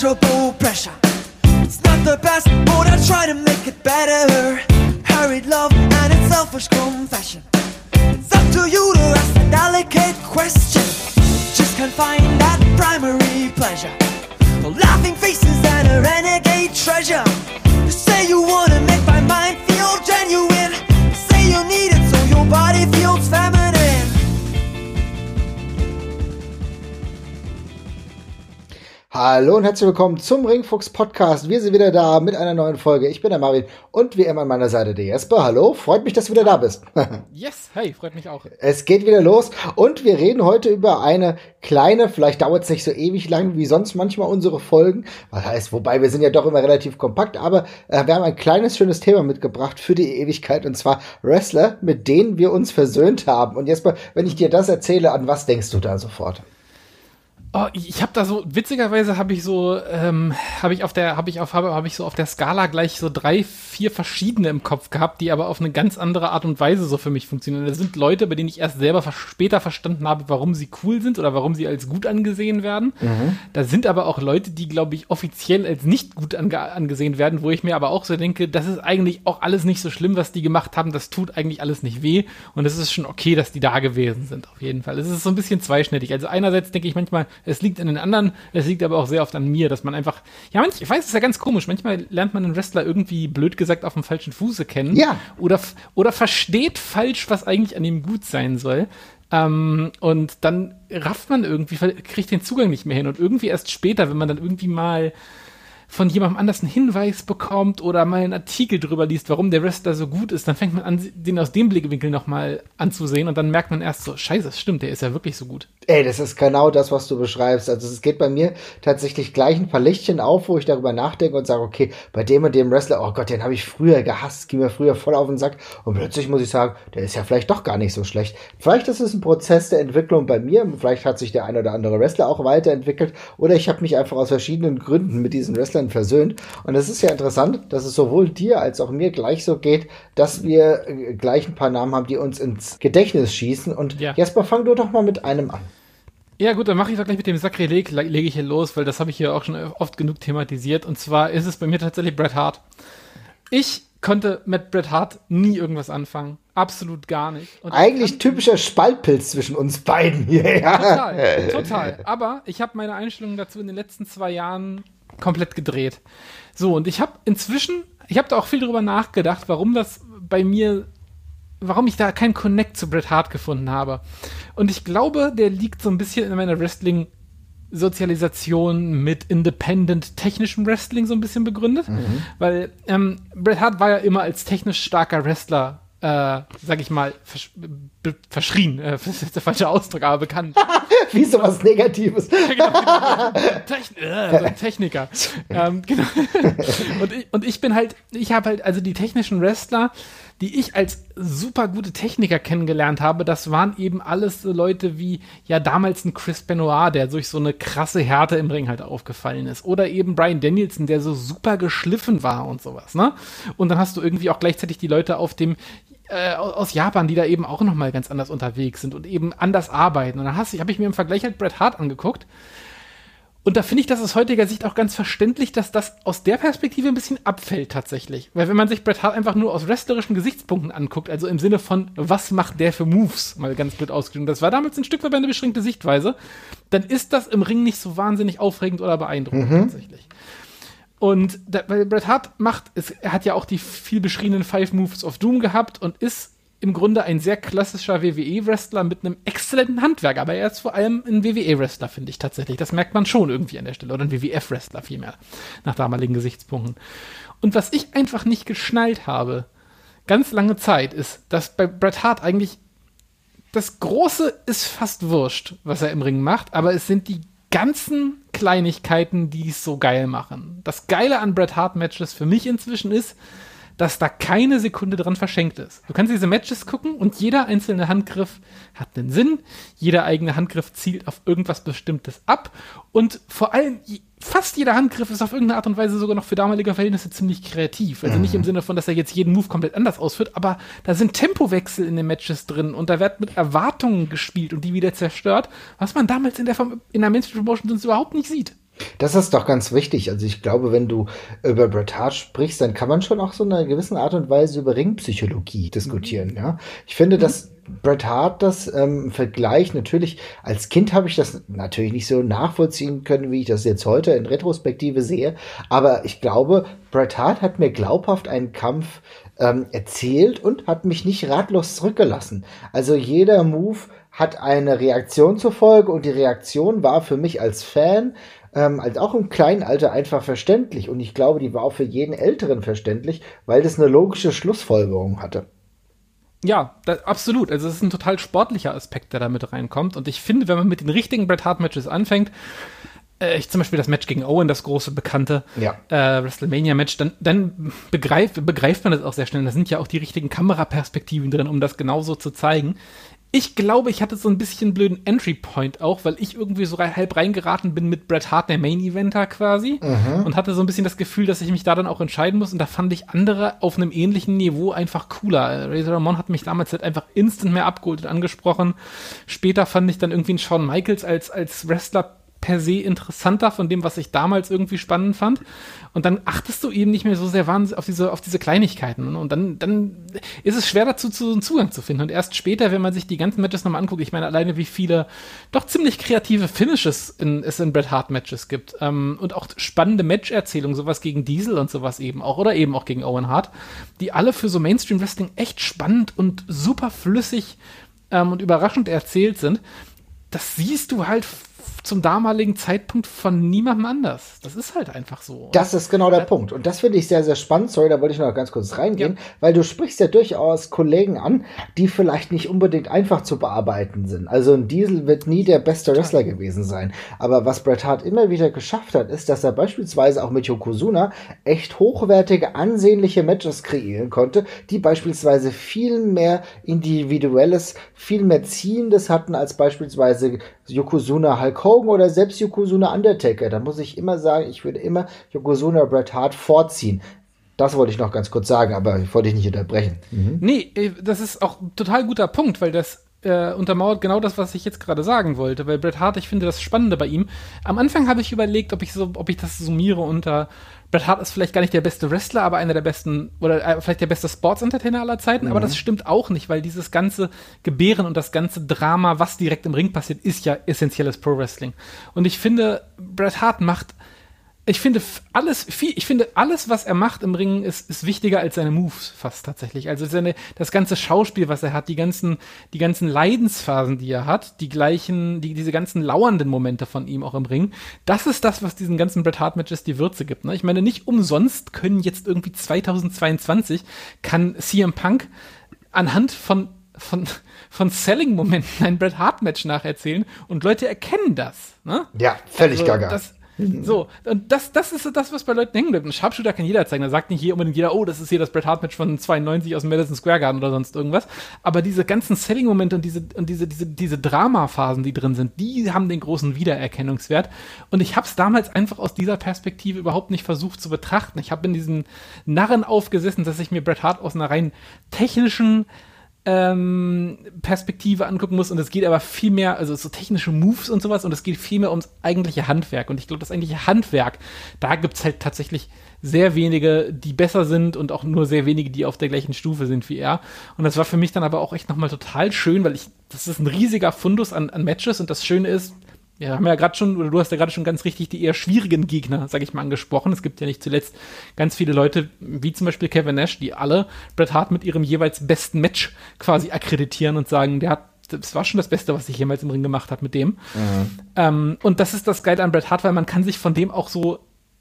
pressure. It's not the best, but I try to make it better. Hurried love and its selfish confession. It's up to you to ask a delicate question. Just can't find that primary pleasure. The Laughing faces and a renegade treasure. You say you wanna make my mind feel genuine. Hallo und herzlich willkommen zum Ringfuchs Podcast. Wir sind wieder da mit einer neuen Folge. Ich bin der Marvin und wie immer an meiner Seite der Jesper. Hallo, freut mich, dass du wieder da bist. yes, hey, freut mich auch. Es geht wieder los und wir reden heute über eine kleine, vielleicht dauert es nicht so ewig lang wie sonst manchmal unsere Folgen. Was heißt, wobei wir sind ja doch immer relativ kompakt, aber äh, wir haben ein kleines schönes Thema mitgebracht für die Ewigkeit und zwar Wrestler, mit denen wir uns versöhnt haben. Und Jesper, wenn ich dir das erzähle, an was denkst du da sofort? Oh, ich habe da so witzigerweise habe ich so ähm, habe ich auf der habe ich auf habe hab ich so auf der Skala gleich so drei vier verschiedene im Kopf gehabt, die aber auf eine ganz andere Art und Weise so für mich funktionieren. Das sind Leute, bei denen ich erst selber später verstanden habe, warum sie cool sind oder warum sie als gut angesehen werden. Mhm. Da sind aber auch Leute, die glaube ich offiziell als nicht gut ange angesehen werden, wo ich mir aber auch so denke, das ist eigentlich auch alles nicht so schlimm, was die gemacht haben. Das tut eigentlich alles nicht weh und es ist schon okay, dass die da gewesen sind. Auf jeden Fall. Es ist so ein bisschen zweischnittig. Also einerseits denke ich manchmal es liegt an den anderen, es liegt aber auch sehr oft an mir, dass man einfach, ja, manch, ich weiß, es ist ja ganz komisch, manchmal lernt man einen Wrestler irgendwie, blöd gesagt, auf dem falschen Fuße kennen. Ja. Oder, oder versteht falsch, was eigentlich an ihm gut sein soll. Ähm, und dann rafft man irgendwie, kriegt den Zugang nicht mehr hin. Und irgendwie erst später, wenn man dann irgendwie mal von jemandem anders einen Hinweis bekommt oder mal einen Artikel drüber liest, warum der Wrestler so gut ist, dann fängt man an, den aus dem Blickwinkel nochmal anzusehen und dann merkt man erst so, scheiße, das stimmt, der ist ja wirklich so gut. Ey, das ist genau das, was du beschreibst. Also es geht bei mir tatsächlich gleich ein paar Lichtchen auf, wo ich darüber nachdenke und sage, okay, bei dem und dem Wrestler, oh Gott, den habe ich früher gehasst, ging mir früher voll auf den Sack und plötzlich muss ich sagen, der ist ja vielleicht doch gar nicht so schlecht. Vielleicht ist es ein Prozess der Entwicklung bei mir, vielleicht hat sich der ein oder andere Wrestler auch weiterentwickelt oder ich habe mich einfach aus verschiedenen Gründen mit diesen Wrestlern Wrestlern versöhnt. Und es ist ja interessant, dass es sowohl dir als auch mir gleich so geht, dass wir äh, gleich ein paar Namen haben, die uns ins Gedächtnis schießen. Und ja. Jasper, fang du doch mal mit einem an. Ja gut, dann mache ich doch gleich mit dem Sakrileg, lege ich hier los, weil das habe ich hier auch schon oft genug thematisiert. Und zwar ist es bei mir tatsächlich Bret Hart. Ich konnte mit Bret Hart nie irgendwas anfangen. Absolut gar nicht. Und Eigentlich typischer Spaltpilz zwischen uns beiden hier. Ja. Total, total. Aber ich habe meine Einstellung dazu in den letzten zwei Jahren komplett gedreht. So, und ich habe inzwischen, ich habe da auch viel drüber nachgedacht, warum das bei mir, warum ich da keinen Connect zu Bret Hart gefunden habe. Und ich glaube, der liegt so ein bisschen in meiner Wrestling- Sozialisation mit independent technischem Wrestling so ein bisschen begründet, mhm. weil ähm, Bret Hart war ja immer als technisch starker Wrestler äh, sag ich mal, versch verschrien, äh, das ist der falsche Ausdruck, aber bekannt. Wie sowas Negatives. genau, Techn äh, so ein Techniker. ähm, genau. und, ich, und ich bin halt, ich habe halt, also die technischen Wrestler, die ich als super gute Techniker kennengelernt habe, das waren eben alles so Leute wie, ja, damals ein Chris Benoit, der durch so eine krasse Härte im Ring halt aufgefallen ist. Oder eben Brian Danielson, der so super geschliffen war und sowas, ne? Und dann hast du irgendwie auch gleichzeitig die Leute auf dem, äh, aus Japan, die da eben auch noch mal ganz anders unterwegs sind und eben anders arbeiten. Und dann habe ich mir im Vergleich halt Bret Hart angeguckt. Und da finde ich das aus heutiger Sicht auch ganz verständlich, dass das aus der Perspektive ein bisschen abfällt tatsächlich. Weil wenn man sich Bret Hart einfach nur aus wrestlerischen Gesichtspunkten anguckt, also im Sinne von, was macht der für Moves, mal ganz blöd ausgedrückt, das war damals ein Stück weit eine beschränkte Sichtweise, dann ist das im Ring nicht so wahnsinnig aufregend oder beeindruckend mhm. tatsächlich. Und da, weil Bret Hart macht, es, er hat ja auch die viel beschriebenen Five Moves of Doom gehabt und ist im Grunde ein sehr klassischer WWE-Wrestler mit einem exzellenten Handwerk, aber er ist vor allem ein WWE-Wrestler, finde ich tatsächlich. Das merkt man schon irgendwie an der Stelle. Oder ein WWF-Wrestler vielmehr, nach damaligen Gesichtspunkten. Und was ich einfach nicht geschnallt habe, ganz lange Zeit, ist, dass bei Bret Hart eigentlich das Große ist fast wurscht, was er im Ring macht, aber es sind die ganzen Kleinigkeiten, die es so geil machen. Das Geile an Bret Hart Matches für mich inzwischen ist, dass da keine Sekunde dran verschenkt ist. Du kannst diese Matches gucken und jeder einzelne Handgriff hat einen Sinn. Jeder eigene Handgriff zielt auf irgendwas Bestimmtes ab. Und vor allem, fast jeder Handgriff ist auf irgendeine Art und Weise sogar noch für damalige Verhältnisse ziemlich kreativ. Also nicht im mhm. Sinne von, dass er jetzt jeden Move komplett anders ausführt, aber da sind Tempowechsel in den Matches drin und da wird mit Erwartungen gespielt und die wieder zerstört, was man damals in der, in der Mainstream Promotion sonst überhaupt nicht sieht. Das ist doch ganz wichtig. Also ich glaube, wenn du über Bret Hart sprichst, dann kann man schon auch so in einer gewissen Art und Weise über Ringpsychologie diskutieren. Ja, ich finde, mhm. dass Bret Hart das ähm, Vergleich natürlich als Kind habe ich das natürlich nicht so nachvollziehen können, wie ich das jetzt heute in Retrospektive sehe. Aber ich glaube, Bret Hart hat mir glaubhaft einen Kampf ähm, erzählt und hat mich nicht ratlos zurückgelassen. Also jeder Move hat eine Reaktion zur Folge und die Reaktion war für mich als Fan ähm, als auch im kleinen Alter einfach verständlich. Und ich glaube, die war auch für jeden Älteren verständlich, weil das eine logische Schlussfolgerung hatte. Ja, das, absolut. Also es ist ein total sportlicher Aspekt, der da mit reinkommt. Und ich finde, wenn man mit den richtigen Bret Hart Matches anfängt, äh, ich zum Beispiel das Match gegen Owen, das große bekannte ja. äh, WrestleMania-Match, dann, dann begreift, begreift man das auch sehr schnell. Da sind ja auch die richtigen Kameraperspektiven drin, um das genauso zu zeigen. Ich glaube, ich hatte so ein bisschen blöden Entry Point auch, weil ich irgendwie so halb reingeraten bin mit Bret Hart, der Main Eventer quasi, mhm. und hatte so ein bisschen das Gefühl, dass ich mich da dann auch entscheiden muss. Und da fand ich andere auf einem ähnlichen Niveau einfach cooler. Razor Ramon hat mich damals halt einfach instant mehr abgeholt und angesprochen. Später fand ich dann irgendwie einen Shawn Michaels als, als Wrestler per se interessanter von dem, was ich damals irgendwie spannend fand. Und dann achtest du eben nicht mehr so sehr auf diese, auf diese Kleinigkeiten. Und dann, dann ist es schwer dazu, zu, einen Zugang zu finden. Und erst später, wenn man sich die ganzen Matches nochmal anguckt, ich meine alleine, wie viele doch ziemlich kreative Finishes in, es in Bret Hart Matches gibt. Ähm, und auch spannende Match-Erzählungen, sowas gegen Diesel und sowas eben auch. Oder eben auch gegen Owen Hart, die alle für so Mainstream Wrestling echt spannend und super flüssig ähm, und überraschend erzählt sind. Das siehst du halt zum damaligen Zeitpunkt von niemandem anders. Das ist halt einfach so. Das ist genau der ja. Punkt. Und das finde ich sehr, sehr spannend. Sorry, da wollte ich noch ganz kurz reingehen, ja. weil du sprichst ja durchaus Kollegen an, die vielleicht nicht unbedingt einfach zu bearbeiten sind. Also ein Diesel wird nie der beste Wrestler gewesen sein. Aber was Bret Hart immer wieder geschafft hat, ist, dass er beispielsweise auch mit Yokozuna echt hochwertige, ansehnliche Matches kreieren konnte, die beispielsweise viel mehr individuelles, viel mehr Ziehendes hatten als beispielsweise Yokozuna Hulk Hogan oder selbst Yokozuna Undertaker. Da muss ich immer sagen, ich würde immer Yokozuna Bret Hart vorziehen. Das wollte ich noch ganz kurz sagen, aber ich wollte dich nicht unterbrechen. Mhm. Nee, äh, das ist auch ein total guter Punkt, weil das äh, untermauert genau das, was ich jetzt gerade sagen wollte. Weil Bret Hart, ich finde das Spannende bei ihm. Am Anfang habe ich überlegt, ob ich so, ob ich das summiere unter Bret Hart ist vielleicht gar nicht der beste Wrestler, aber einer der besten, oder äh, vielleicht der beste Sports-Entertainer aller Zeiten, mhm. aber das stimmt auch nicht, weil dieses ganze Gebären und das ganze Drama, was direkt im Ring passiert, ist ja essentielles Pro-Wrestling. Und ich finde, Bret Hart macht ich finde alles, viel, ich finde alles, was er macht im Ringen, ist, ist wichtiger als seine Moves fast tatsächlich. Also seine, das ganze Schauspiel, was er hat, die ganzen, die ganzen Leidensphasen, die er hat, die gleichen, die, diese ganzen lauernden Momente von ihm auch im Ring, das ist das, was diesen ganzen Bret Hart Matches die Würze gibt. Ne? Ich meine, nicht umsonst können jetzt irgendwie 2022 kann CM Punk anhand von von, von Selling-Momenten ein Bret Hart-Match nacherzählen und Leute erkennen das. Ne? Ja, völlig also, gaga. Das, so, und das, das ist das, was bei Leuten hängen bleibt. Ein Sharpshooter kann jeder zeigen. Da sagt nicht hier unbedingt jeder, oh, das ist hier das Bret Hart Match von 92 aus dem Madison Square Garden oder sonst irgendwas. Aber diese ganzen Selling-Momente und diese, und diese, diese, diese Drama-Phasen, die drin sind, die haben den großen Wiedererkennungswert. Und ich habe es damals einfach aus dieser Perspektive überhaupt nicht versucht zu betrachten. Ich habe in diesen Narren aufgesessen, dass ich mir Bret Hart aus einer rein technischen, ähm, Perspektive angucken muss. Und es geht aber viel mehr, also so technische Moves und sowas. Und es geht viel mehr ums eigentliche Handwerk. Und ich glaube, das eigentliche Handwerk, da gibt es halt tatsächlich sehr wenige, die besser sind und auch nur sehr wenige, die auf der gleichen Stufe sind wie er. Und das war für mich dann aber auch echt nochmal total schön, weil ich, das ist ein riesiger Fundus an, an Matches. Und das Schöne ist, wir haben ja gerade schon, oder du hast ja gerade schon ganz richtig die eher schwierigen Gegner, sag ich mal, angesprochen. Es gibt ja nicht zuletzt ganz viele Leute, wie zum Beispiel Kevin Nash, die alle Bret Hart mit ihrem jeweils besten Match quasi akkreditieren und sagen, der hat das war schon das Beste, was ich jemals im Ring gemacht habe mit dem. Mhm. Ähm, und das ist das Geile an Bret Hart, weil man kann sich von dem auch so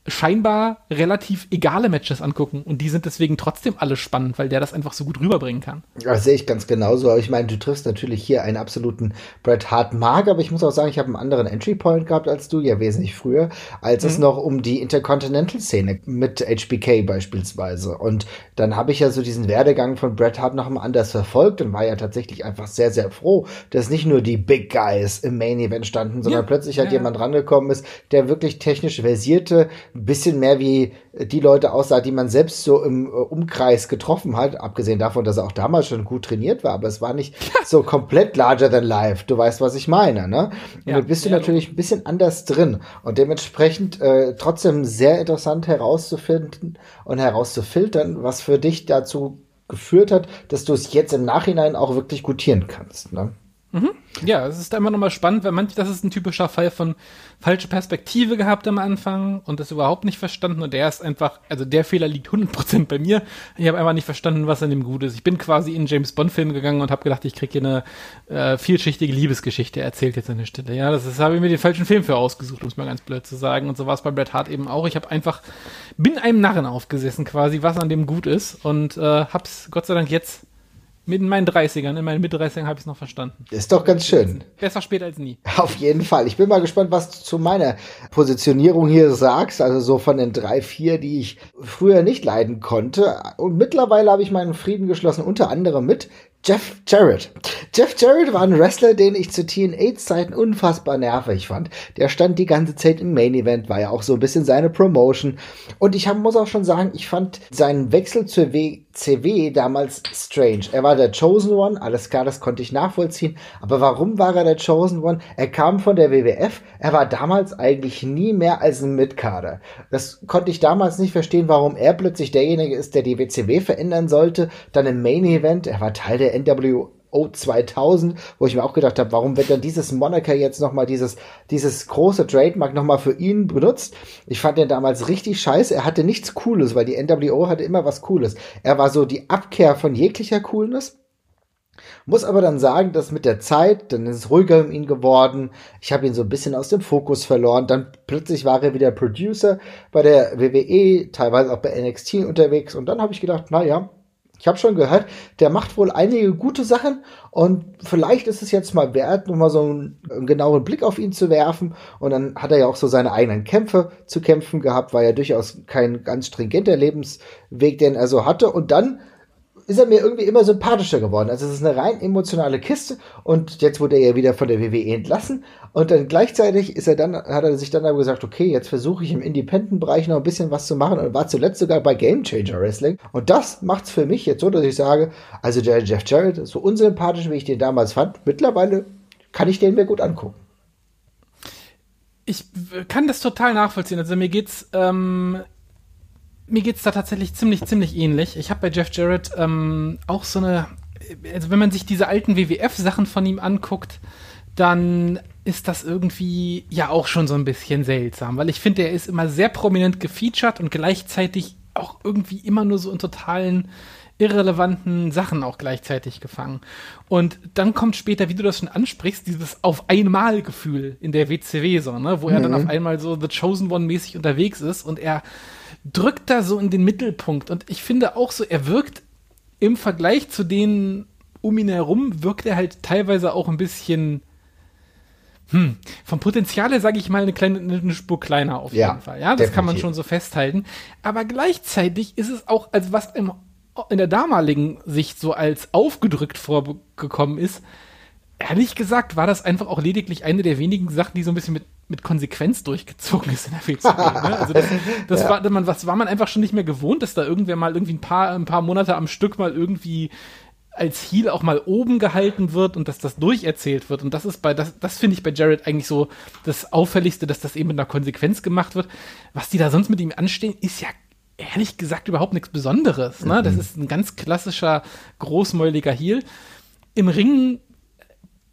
scheinbar relativ egale Matches angucken und die sind deswegen trotzdem alle spannend, weil der das einfach so gut rüberbringen kann. Ja, sehe ich ganz genauso. Aber ich meine, du triffst natürlich hier einen absoluten Bret Hart Mag, aber ich muss auch sagen, ich habe einen anderen Entry Point gehabt als du, ja wesentlich früher, als mhm. es noch um die Intercontinental Szene mit HBK beispielsweise. Und dann habe ich ja so diesen Werdegang von Bret Hart noch mal anders verfolgt und war ja tatsächlich einfach sehr, sehr froh, dass nicht nur die Big Guys im Main Event standen, sondern ja. plötzlich halt ja. jemand rangekommen ist, der wirklich technisch versierte ein bisschen mehr wie die Leute aussah, die man selbst so im äh, Umkreis getroffen hat, abgesehen davon, dass er auch damals schon gut trainiert war, aber es war nicht so komplett larger than life. Du weißt, was ich meine, ne? Und ja, bist du ja, natürlich ein bisschen anders drin und dementsprechend äh, trotzdem sehr interessant herauszufinden und herauszufiltern, was für dich dazu geführt hat, dass du es jetzt im Nachhinein auch wirklich gutieren kannst. Ne? Mhm. Ja, es ist immer nochmal spannend, weil manch, das ist ein typischer Fall von falsche Perspektive gehabt am Anfang und das überhaupt nicht verstanden und der ist einfach, also der Fehler liegt 100% bei mir. Ich habe einfach nicht verstanden, was an dem gut ist. Ich bin quasi in James Bond Film gegangen und habe gedacht, ich kriege hier eine äh, vielschichtige Liebesgeschichte erzählt jetzt an der Stelle. Ja, das, das habe ich mir den falschen Film für ausgesucht, um es mal ganz blöd zu sagen und so war es bei Bret Hart eben auch. Ich habe einfach, bin einem Narren aufgesessen quasi, was an dem gut ist und äh, hab's Gott sei Dank jetzt in meinen 30ern, in meinen Mit-30ern habe ich es noch verstanden. Ist doch ganz schön. Besser spät als nie. Auf jeden Fall. Ich bin mal gespannt, was du zu meiner Positionierung hier sagst. Also so von den drei, vier, die ich früher nicht leiden konnte. Und mittlerweile habe ich meinen Frieden geschlossen, unter anderem mit Jeff Jarrett. Jeff Jarrett war ein Wrestler, den ich zu TNA-Zeiten unfassbar nervig fand. Der stand die ganze Zeit im Main Event, war ja auch so ein bisschen seine Promotion. Und ich hab, muss auch schon sagen, ich fand seinen Wechsel zur WCW damals strange. Er war der Chosen One, alles klar, das konnte ich nachvollziehen. Aber warum war er der Chosen One? Er kam von der WWF, er war damals eigentlich nie mehr als ein Mitkader. Das konnte ich damals nicht verstehen, warum er plötzlich derjenige ist, der die WCW verändern sollte. Dann im Main Event, er war Teil der der NWO 2000, wo ich mir auch gedacht habe, warum wird dann dieses Moniker jetzt nochmal dieses, dieses große Trademark nochmal für ihn benutzt? Ich fand den damals richtig scheiße. Er hatte nichts Cooles, weil die NWO hatte immer was Cooles. Er war so die Abkehr von jeglicher Coolness. Muss aber dann sagen, dass mit der Zeit, dann ist es ruhiger um ihn geworden. Ich habe ihn so ein bisschen aus dem Fokus verloren. Dann plötzlich war er wieder Producer bei der WWE, teilweise auch bei NXT unterwegs. Und dann habe ich gedacht, na ja, ich habe schon gehört, der macht wohl einige gute Sachen und vielleicht ist es jetzt mal wert, nochmal so einen, einen genauen Blick auf ihn zu werfen. Und dann hat er ja auch so seine eigenen Kämpfe zu kämpfen gehabt, war ja durchaus kein ganz stringenter Lebensweg, den er so hatte. Und dann ist er mir irgendwie immer sympathischer geworden. Also es ist eine rein emotionale Kiste und jetzt wurde er ja wieder von der WWE entlassen und dann gleichzeitig ist er dann, hat er sich dann aber gesagt, okay, jetzt versuche ich im Independent-Bereich noch ein bisschen was zu machen und war zuletzt sogar bei Game Changer Wrestling und das macht's für mich jetzt so, dass ich sage, also der Jeff Jarrett, so unsympathisch, wie ich den damals fand, mittlerweile kann ich den mir gut angucken. Ich kann das total nachvollziehen. Also mir geht's ähm, mir geht's da tatsächlich ziemlich, ziemlich ähnlich. Ich habe bei Jeff Jarrett ähm, auch so eine, also wenn man sich diese alten WWF-Sachen von ihm anguckt, dann ist das irgendwie ja auch schon so ein bisschen seltsam, weil ich finde, er ist immer sehr prominent gefeatured und gleichzeitig auch irgendwie immer nur so in totalen irrelevanten Sachen auch gleichzeitig gefangen. Und dann kommt später, wie du das schon ansprichst, dieses auf einmal Gefühl in der WCW so, ne, wo mhm. er dann mhm. auf einmal so The Chosen One mäßig unterwegs ist und er drückt da so in den Mittelpunkt. Und ich finde auch so, er wirkt im Vergleich zu denen um ihn herum, wirkt er halt teilweise auch ein bisschen. Hm, vom Potenzial her sage ich mal eine kleine eine Spur kleiner auf jeden ja, Fall. Ja, das definitiv. kann man schon so festhalten. Aber gleichzeitig ist es auch, als was im, in der damaligen Sicht so als aufgedrückt vorgekommen ist, ehrlich gesagt war das einfach auch lediglich eine der wenigen Sachen, die so ein bisschen mit mit Konsequenz durchgezogen ist in der WCW. ne? Also das, das ja. war, man, was war man einfach schon nicht mehr gewohnt, dass da irgendwer mal irgendwie ein paar, ein paar Monate am Stück mal irgendwie als Heel auch mal oben gehalten wird und dass das durcherzählt wird. Und das ist bei, das, das finde ich bei Jared eigentlich so das Auffälligste, dass das eben mit einer Konsequenz gemacht wird. Was die da sonst mit ihm anstehen, ist ja ehrlich gesagt überhaupt nichts Besonderes. Ne? Mhm. Das ist ein ganz klassischer, großmäuliger Heel. Im Ringen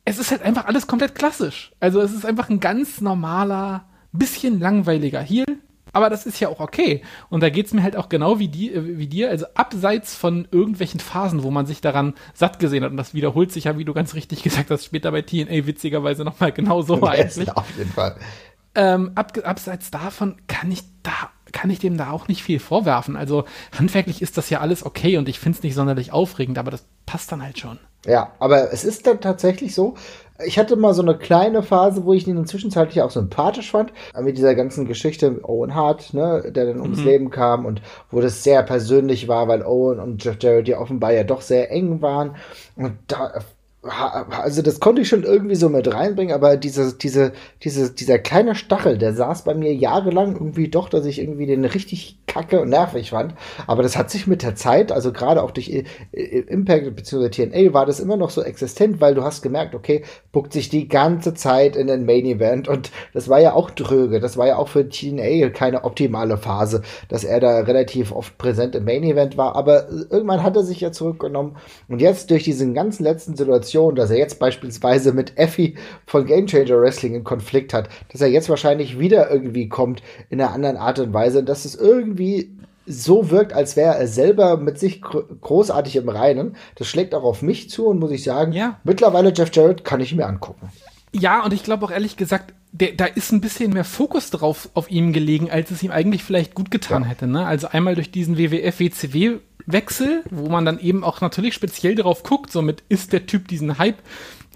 es ist halt einfach alles komplett klassisch. Also es ist einfach ein ganz normaler, bisschen langweiliger Heal. Aber das ist ja auch okay. Und da geht es mir halt auch genau wie, die, äh, wie dir, also abseits von irgendwelchen Phasen, wo man sich daran satt gesehen hat. Und das wiederholt sich ja, wie du ganz richtig gesagt hast, später bei TNA witzigerweise nochmal genau so eigentlich. Auf jeden Fall. Ähm, ab, abseits davon kann ich da kann ich dem da auch nicht viel vorwerfen. Also handwerklich ist das ja alles okay und ich finde es nicht sonderlich aufregend, aber das passt dann halt schon. Ja, aber es ist dann tatsächlich so. Ich hatte mal so eine kleine Phase, wo ich ihn inzwischenzeitlich auch sympathisch fand, mit dieser ganzen Geschichte Owen Hart, ne, der dann ums mhm. Leben kam und wo das sehr persönlich war, weil Owen und Jeff Jarrett ja offenbar ja doch sehr eng waren. Und da also das konnte ich schon irgendwie so mit reinbringen, aber diese, diese, diese, dieser kleine Stachel, der saß bei mir jahrelang irgendwie doch, dass ich irgendwie den richtig kacke und nervig fand. Aber das hat sich mit der Zeit, also gerade auch durch Impact bzw. TNA war das immer noch so existent, weil du hast gemerkt, okay, buckt sich die ganze Zeit in den Main Event und das war ja auch dröge. Das war ja auch für TNA keine optimale Phase, dass er da relativ oft präsent im Main Event war. Aber irgendwann hat er sich ja zurückgenommen und jetzt durch diesen ganzen letzten Situation Situation, dass er jetzt beispielsweise mit Effie von Game Changer Wrestling in Konflikt hat, dass er jetzt wahrscheinlich wieder irgendwie kommt in einer anderen Art und Weise, dass es irgendwie so wirkt, als wäre er selber mit sich großartig im Reinen. Das schlägt auch auf mich zu und muss ich sagen, ja. mittlerweile Jeff Jarrett kann ich mir angucken. Ja, und ich glaube auch ehrlich gesagt, der, da ist ein bisschen mehr Fokus drauf auf ihm gelegen, als es ihm eigentlich vielleicht gut getan ja. hätte. Ne? Also einmal durch diesen WWF-WCW Wechsel, wo man dann eben auch natürlich speziell darauf guckt, so mit, ist der Typ diesen Hype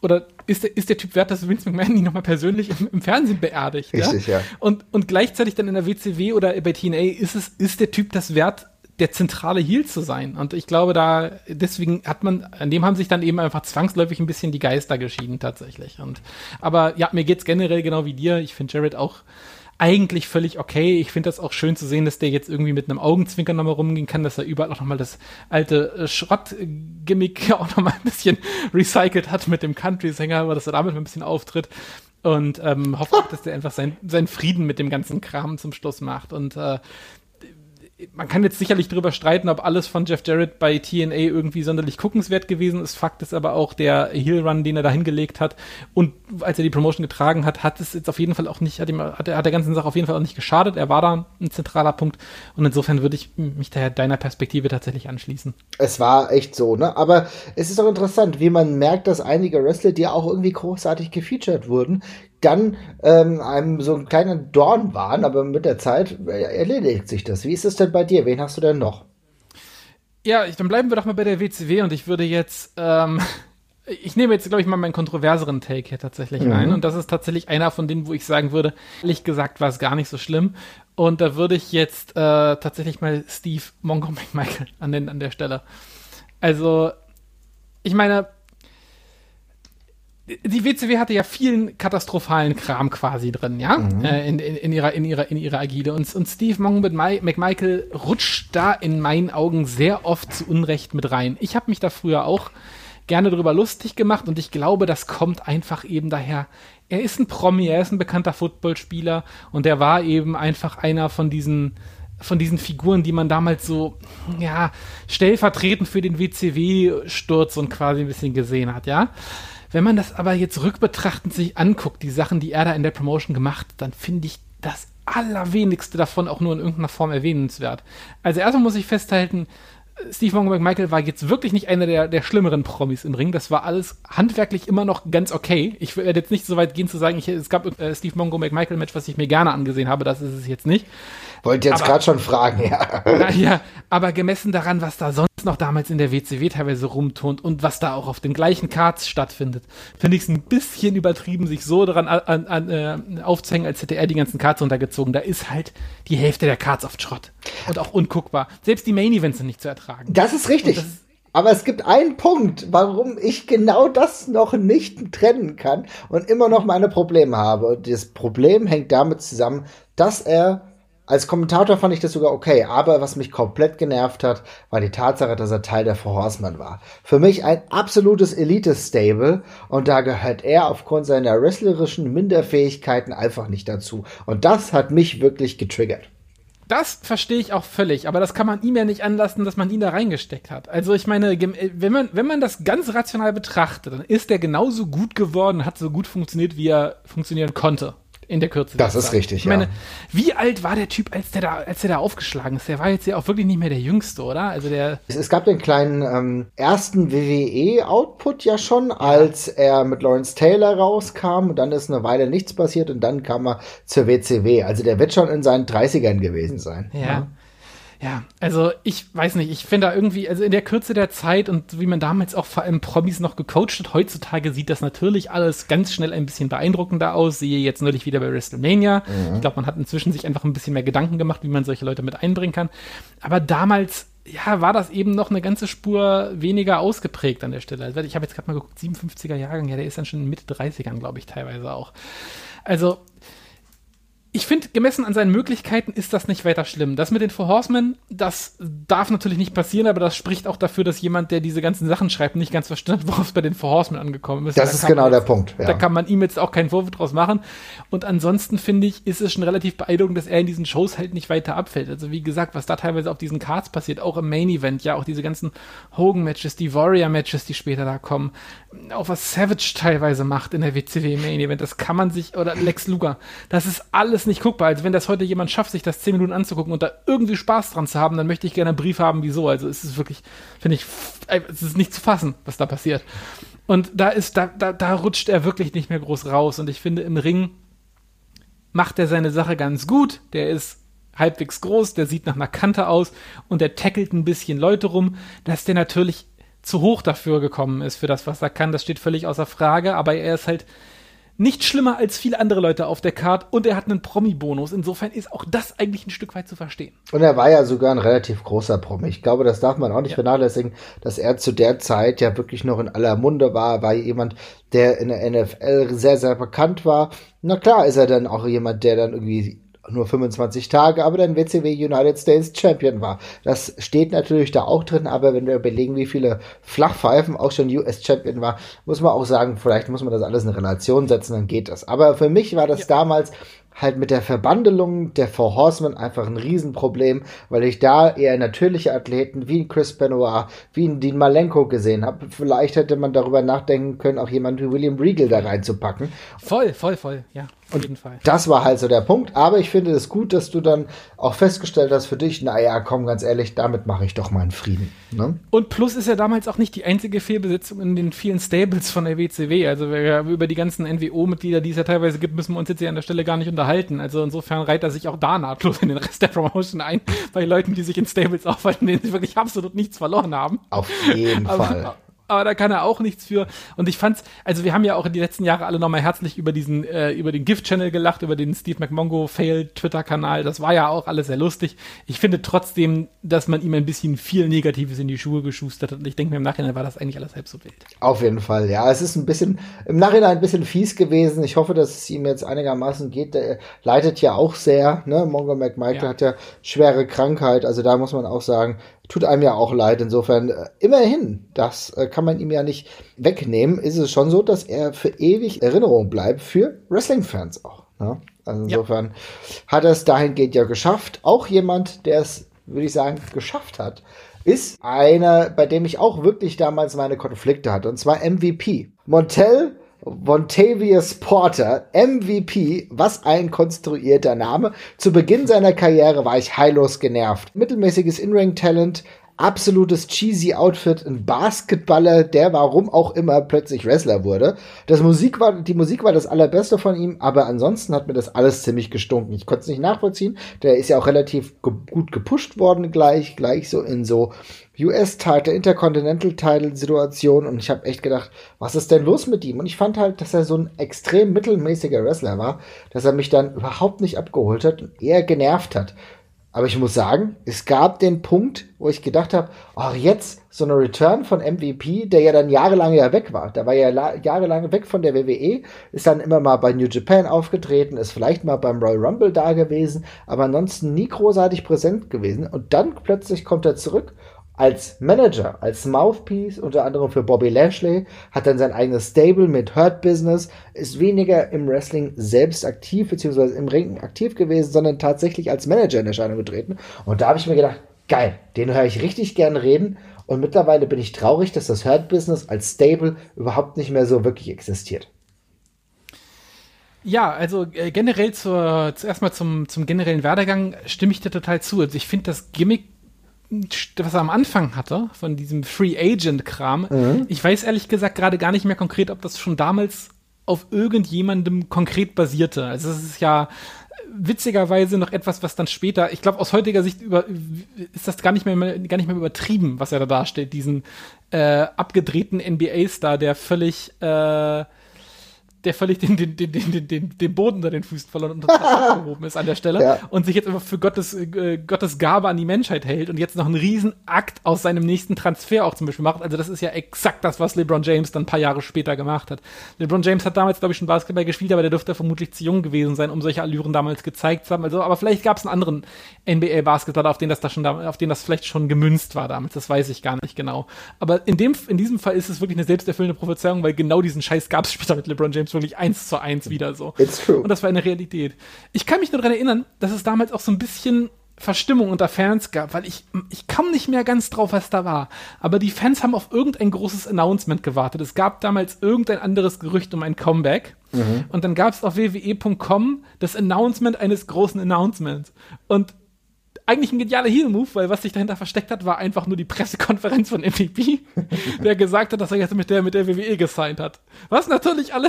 oder ist der, ist der Typ wert, dass Vince McMahon ihn nochmal persönlich im, im, Fernsehen beerdigt? Richtig, ja? ja. Und, und gleichzeitig dann in der WCW oder bei TNA ist es, ist der Typ das wert, der zentrale Heel zu sein. Und ich glaube, da, deswegen hat man, an dem haben sich dann eben einfach zwangsläufig ein bisschen die Geister geschieden, tatsächlich. Und, aber ja, mir geht's generell genau wie dir. Ich finde Jared auch eigentlich völlig okay. Ich finde das auch schön zu sehen, dass der jetzt irgendwie mit einem Augenzwinkern nochmal rumgehen kann, dass er überall auch nochmal das alte äh, Schrott-Gimmick auch nochmal ein bisschen recycelt hat mit dem Country-Sänger, aber dass er damit ein bisschen auftritt. Und ähm, hoffe auch, dass der einfach sein, seinen Frieden mit dem ganzen Kram zum Schluss macht. Und äh, man kann jetzt sicherlich darüber streiten, ob alles von Jeff Jarrett bei TNA irgendwie sonderlich guckenswert gewesen ist. Fakt ist aber auch der Heel Run, den er da hingelegt hat und als er die Promotion getragen hat, hat es jetzt auf jeden Fall auch nicht, hat, ihm, hat, hat der ganzen Sache auf jeden Fall auch nicht geschadet. Er war da ein zentraler Punkt und insofern würde ich mich daher deiner Perspektive tatsächlich anschließen. Es war echt so, ne? Aber es ist auch interessant, wie man merkt, dass einige Wrestler, die auch irgendwie großartig gefeatured wurden, dann ähm, einem so ein kleiner Dorn waren, aber mit der Zeit erledigt sich das. Wie ist es denn bei dir? Wen hast du denn noch? Ja, dann bleiben wir doch mal bei der WCW und ich würde jetzt, ähm, ich nehme jetzt, glaube ich, mal meinen kontroverseren Take hier tatsächlich mhm. ein und das ist tatsächlich einer von denen, wo ich sagen würde, ehrlich gesagt war es gar nicht so schlimm und da würde ich jetzt äh, tatsächlich mal Steve Mongo McMichael an, den, an der Stelle. Also, ich meine, die WCW hatte ja vielen katastrophalen Kram quasi drin, ja, mhm. äh, in, in, in, ihrer in ihrer in ihrer Agile und, und Steve mit McMichael rutscht da in meinen Augen sehr oft zu Unrecht mit rein. Ich habe mich da früher auch gerne drüber lustig gemacht und ich glaube, das kommt einfach eben daher. Er ist ein Promi, er ist ein bekannter Footballspieler und er war eben einfach einer von diesen von diesen Figuren, die man damals so, ja, stellvertretend für den WCW-Sturz und quasi ein bisschen gesehen hat, ja. Wenn man das aber jetzt rückbetrachtend sich anguckt, die Sachen, die er da in der Promotion gemacht, dann finde ich das allerwenigste davon auch nur in irgendeiner Form erwähnenswert. Also erstmal muss ich festhalten, Steve Mongo McMichael war jetzt wirklich nicht einer der, der schlimmeren Promis im Ring. Das war alles handwerklich immer noch ganz okay. Ich werde jetzt nicht so weit gehen zu sagen, ich, es gab äh, Steve Mongo McMichael Match, was ich mir gerne angesehen habe. Das ist es jetzt nicht. Wollte jetzt gerade schon fragen, ja. Na, ja, aber gemessen daran, was da sonst noch damals in der WCW teilweise rumtont und was da auch auf den gleichen Cards stattfindet, finde ich es ein bisschen übertrieben, sich so daran an, an, äh, aufzuhängen, als hätte er die ganzen Cards untergezogen. Da ist halt die Hälfte der Cards auf Schrott und auch unguckbar. Selbst die Main Events sind nicht zu ertragen. Das ist richtig. Das ist aber es gibt einen Punkt, warum ich genau das noch nicht trennen kann und immer noch meine Probleme habe. Und das Problem hängt damit zusammen, dass er als Kommentator fand ich das sogar okay, aber was mich komplett genervt hat, war die Tatsache, dass er Teil der Four Horsemen war. Für mich ein absolutes Elite-Stable und da gehört er aufgrund seiner wrestlerischen Minderfähigkeiten einfach nicht dazu. Und das hat mich wirklich getriggert. Das verstehe ich auch völlig, aber das kann man ihm ja nicht anlassen, dass man ihn da reingesteckt hat. Also ich meine, wenn man, wenn man das ganz rational betrachtet, dann ist er genauso gut geworden, hat so gut funktioniert, wie er funktionieren konnte in der Kürze. Das ist richtig, ich meine, ja. Wie alt war der Typ, als der da, als der da aufgeschlagen ist? Der war jetzt ja auch wirklich nicht mehr der Jüngste, oder? Also der. Es, es gab den kleinen ähm, ersten WWE-Output ja schon, als er mit Lawrence Taylor rauskam und dann ist eine Weile nichts passiert und dann kam er zur WCW. Also der wird schon in seinen 30ern gewesen sein. ja. ja. Ja, also ich weiß nicht, ich finde da irgendwie, also in der Kürze der Zeit und wie man damals auch vor allem Promis noch gecoacht hat, heutzutage sieht das natürlich alles ganz schnell ein bisschen beeindruckender aus. Sehe jetzt neulich wieder bei WrestleMania. Mhm. Ich glaube, man hat inzwischen sich einfach ein bisschen mehr Gedanken gemacht, wie man solche Leute mit einbringen kann. Aber damals ja, war das eben noch eine ganze Spur weniger ausgeprägt an der Stelle. Also ich habe jetzt gerade mal geguckt, 57er Jahrgang, ja, der ist dann schon Mitte 30ern, glaube ich, teilweise auch. Also ich finde, gemessen an seinen Möglichkeiten ist das nicht weiter schlimm. Das mit den Four Horsemen, das darf natürlich nicht passieren, aber das spricht auch dafür, dass jemand, der diese ganzen Sachen schreibt, nicht ganz verstanden, worauf es bei den Four Horsemen angekommen ist. Das da ist genau jetzt, der Punkt. Ja. Da kann man ihm jetzt auch keinen Vorwurf draus machen. Und ansonsten finde ich, ist es schon relativ beeindruckend, dass er in diesen Shows halt nicht weiter abfällt. Also wie gesagt, was da teilweise auf diesen Cards passiert, auch im Main Event, ja, auch diese ganzen Hogan-Matches, die Warrior-Matches, die später da kommen, auch was Savage teilweise macht in der WCW Main Event, das kann man sich, oder Lex Luger, das ist alles nicht guckbar. Also wenn das heute jemand schafft, sich das zehn Minuten anzugucken und da irgendwie Spaß dran zu haben, dann möchte ich gerne einen Brief haben, wieso. Also es ist wirklich, finde ich, es ist nicht zu fassen, was da passiert. Und da ist, da, da, da rutscht er wirklich nicht mehr groß raus. Und ich finde, im Ring macht er seine Sache ganz gut. Der ist halbwegs groß, der sieht nach einer Kante aus und der tackelt ein bisschen Leute rum, dass der natürlich zu hoch dafür gekommen ist für das, was er kann. Das steht völlig außer Frage, aber er ist halt nicht schlimmer als viele andere Leute auf der Card und er hat einen Promi-Bonus. Insofern ist auch das eigentlich ein Stück weit zu verstehen. Und er war ja sogar ein relativ großer Promi. Ich glaube, das darf man auch nicht ja. vernachlässigen, dass er zu der Zeit ja wirklich noch in aller Munde war, war jemand, der in der NFL sehr, sehr bekannt war. Na klar ist er dann auch jemand, der dann irgendwie nur 25 Tage, aber dann WCW United States Champion war. Das steht natürlich da auch drin, aber wenn wir überlegen, wie viele Flachpfeifen auch schon US Champion war, muss man auch sagen, vielleicht muss man das alles in Relation setzen, dann geht das. Aber für mich war das ja. damals halt mit der Verbandelung der Four Horsemen einfach ein Riesenproblem, weil ich da eher natürliche Athleten wie Chris Benoit, wie Dean Malenko gesehen habe. Vielleicht hätte man darüber nachdenken können, auch jemanden wie William Regal da reinzupacken. Voll, voll, voll, ja. Auf jeden Fall. Das war halt so der Punkt. Aber ich finde es gut, dass du dann auch festgestellt hast für dich, naja, komm, ganz ehrlich, damit mache ich doch meinen Frieden. Ne? Und plus ist ja damals auch nicht die einzige Fehlbesetzung in den vielen Stables von der WCW. Also über die ganzen NWO-Mitglieder, die es ja teilweise gibt, müssen wir uns jetzt hier an der Stelle gar nicht unterhalten. Also insofern reiht er sich auch da nahtlos in den Rest der Promotion ein, bei Leuten, die sich in Stables aufhalten, denen sie wirklich absolut nichts verloren haben. Auf jeden Fall aber da kann er auch nichts für. Und ich fand's, also wir haben ja auch in den letzten Jahren alle nochmal herzlich über diesen, äh, über den Gift-Channel gelacht, über den Steve McMongo Fail-Twitter-Kanal. Das war ja auch alles sehr lustig. Ich finde trotzdem, dass man ihm ein bisschen viel Negatives in die Schuhe geschustert hat. Und ich denke mir im Nachhinein war das eigentlich alles halb so wild. Auf jeden Fall, ja. Es ist ein bisschen, im Nachhinein ein bisschen fies gewesen. Ich hoffe, dass es ihm jetzt einigermaßen geht. Der leidet ja auch sehr, ne? Mongo McMichael ja. hat ja schwere Krankheit. Also da muss man auch sagen, tut einem ja auch leid. Insofern, äh, immerhin, das äh, kann man ihm ja nicht wegnehmen, ist es schon so, dass er für ewig Erinnerung bleibt für Wrestling-Fans auch. Ne? Also insofern ja. hat er es dahingehend ja geschafft. Auch jemand, der es, würde ich sagen, geschafft hat, ist einer, bei dem ich auch wirklich damals meine Konflikte hatte, und zwar MVP. Montel Vontavious Porter, MVP, was ein konstruierter Name. Zu Beginn seiner Karriere war ich heillos genervt. Mittelmäßiges In-Ring-Talent, absolutes cheesy Outfit, ein Basketballer, der warum auch immer plötzlich Wrestler wurde. Das Musik war, die Musik war das allerbeste von ihm, aber ansonsten hat mir das alles ziemlich gestunken. Ich konnte es nicht nachvollziehen. Der ist ja auch relativ ge gut gepusht worden gleich, gleich so in so US-Title, Intercontinental-Title-Situation und ich habe echt gedacht, was ist denn los mit ihm? Und ich fand halt, dass er so ein extrem mittelmäßiger Wrestler war, dass er mich dann überhaupt nicht abgeholt hat und eher genervt hat. Aber ich muss sagen, es gab den Punkt, wo ich gedacht habe, ach jetzt so eine Return von MVP, der ja dann jahrelang ja weg war. Der war ja jahrelang weg von der WWE, ist dann immer mal bei New Japan aufgetreten, ist vielleicht mal beim Royal Rumble da gewesen, aber ansonsten nie großartig präsent gewesen. Und dann plötzlich kommt er zurück als Manager, als Mouthpiece, unter anderem für Bobby Lashley, hat dann sein eigenes Stable mit Hurt Business, ist weniger im Wrestling selbst aktiv, beziehungsweise im Ring aktiv gewesen, sondern tatsächlich als Manager in Erscheinung getreten. Und da habe ich mir gedacht, geil, den höre ich richtig gern reden. Und mittlerweile bin ich traurig, dass das Hurt Business als Stable überhaupt nicht mehr so wirklich existiert. Ja, also äh, generell zur, zuerst zum, zum generellen Werdegang stimme ich dir total zu. Also ich finde das Gimmick was er am Anfang hatte, von diesem Free Agent-Kram. Mhm. Ich weiß ehrlich gesagt gerade gar nicht mehr konkret, ob das schon damals auf irgendjemandem konkret basierte. Also es ist ja witzigerweise noch etwas, was dann später, ich glaube aus heutiger Sicht über, ist das gar nicht mehr gar nicht mehr übertrieben, was er da darstellt, diesen äh, abgedrehten NBA-Star, der völlig äh, der völlig den, den, den, den, den, den Boden unter den Füßen verloren und abgehoben ist an der Stelle Ja. und sich jetzt einfach für Gottes, äh, Gottes Gabe an die Menschheit hält und jetzt noch einen riesen Akt aus seinem nächsten Transfer auch zum Beispiel macht. Also das ist ja exakt das, was LeBron James dann ein paar Jahre später gemacht hat. LeBron James hat damals, glaube ich, schon Basketball gespielt, aber der dürfte vermutlich zu jung gewesen sein, um solche Allüren damals gezeigt zu haben. Also, aber vielleicht gab es einen anderen NBA-Basketballer, auf den das da schon, auf den das vielleicht schon gemünzt war damals. Das weiß ich gar nicht genau. Aber in dem, in diesem Fall ist es wirklich eine selbsterfüllende Prophezeiung, weil genau diesen Scheiß gab es später mit LeBron James wirklich eins zu eins wieder so. It's true. Und das war eine Realität. Ich kann mich nur daran erinnern, dass es damals auch so ein bisschen Verstimmung unter Fans gab, weil ich, ich kam nicht mehr ganz drauf, was da war. Aber die Fans haben auf irgendein großes Announcement gewartet. Es gab damals irgendein anderes Gerücht um ein Comeback. Und dann gab es auf wwe.com das Announcement eines großen Announcements. Und eigentlich ein genialer Heel-Move, weil was sich dahinter versteckt hat, war einfach nur die Pressekonferenz von MVP, der gesagt hat, dass er jetzt mit der, mit der WWE gesigned hat. Was natürlich alle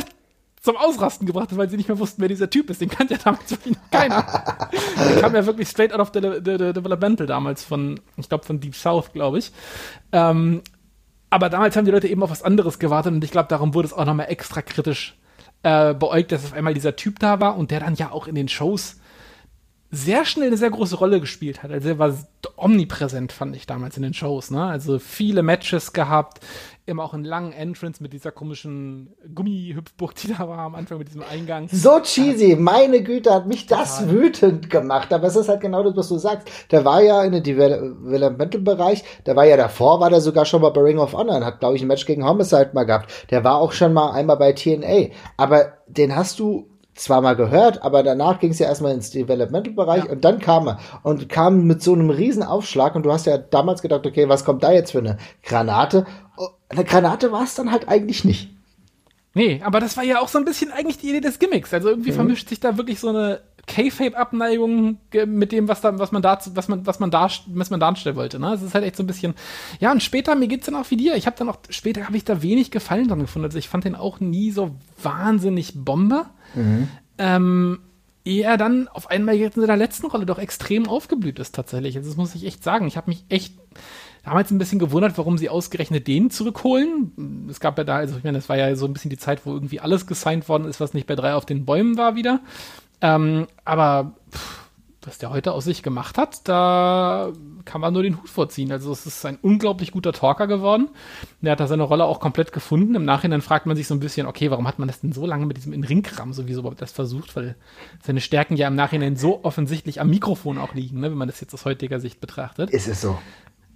zum Ausrasten gebracht hat, weil sie nicht mehr wussten, wer dieser Typ ist. Den kannte ja damals wirklich noch keiner. Der kam ja wirklich straight out of the, the, the Developmental damals von, ich glaube, von Deep South, glaube ich. Ähm, aber damals haben die Leute eben auf was anderes gewartet und ich glaube, darum wurde es auch nochmal extra kritisch äh, beäugt, dass auf einmal dieser Typ da war und der dann ja auch in den Shows sehr schnell eine sehr große Rolle gespielt hat. Also er war omnipräsent, fand ich damals in den Shows. Ne? Also viele Matches gehabt, immer auch einen langen Entrance mit dieser komischen Gummihüpfburg, die da war am Anfang mit diesem Eingang. So cheesy, meine Güte, hat mich das wütend gemacht. Aber es ist halt genau das, was du sagst. Der war ja in den Developmental-Bereich, der war ja davor, war der sogar schon mal bei Ring of Honor und hat, glaube ich, ein Match gegen Homicide mal gehabt. Der war auch schon mal einmal bei TNA. Aber den hast du zwar mal gehört, aber danach ging es ja erstmal ins Developmental-Bereich und dann kam er und kam mit so einem riesen Aufschlag und du hast ja damals gedacht, okay, was kommt da jetzt für eine Granate? Oh, Eine Granate war es dann halt eigentlich nicht. Nee, aber das war ja auch so ein bisschen eigentlich die Idee des Gimmicks. Also irgendwie vermischt sich da wirklich so eine K-Fape-Abneigung mit dem, was da, was man da, was man, was man da, was man darstellen wollte. Ne? Es ist halt echt so ein bisschen. Ja, und später mir geht's dann auch wie dir. Ich habe dann auch später habe ich da wenig Gefallen dran gefunden. Also ich fand den auch nie so wahnsinnig Bombe. Ähm, ehe er dann auf einmal jetzt in seiner letzten Rolle doch extrem aufgeblüht ist tatsächlich. Also das muss ich echt sagen. Ich habe mich echt damals ein bisschen gewundert, warum sie ausgerechnet den zurückholen. Es gab ja da, also ich meine, das war ja so ein bisschen die Zeit, wo irgendwie alles gesigned worden ist, was nicht bei drei auf den Bäumen war wieder. Ähm, aber pff, was der heute aus sich gemacht hat, da kann man nur den Hut vorziehen. Also es ist ein unglaublich guter Talker geworden. Der hat da seine Rolle auch komplett gefunden. Im Nachhinein fragt man sich so ein bisschen, okay, warum hat man das denn so lange mit diesem in Ringkram sowieso überhaupt das versucht? Weil seine Stärken ja im Nachhinein so offensichtlich am Mikrofon auch liegen, ne, wenn man das jetzt aus heutiger Sicht betrachtet. Ist es so.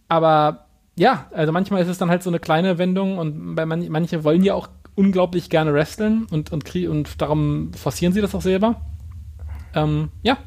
Aber ja, also manchmal ist es dann halt so eine kleine Wendung und bei man, manche wollen ja auch unglaublich gerne wresteln und, und, und darum forcieren sie das auch selber. Ähm, ja,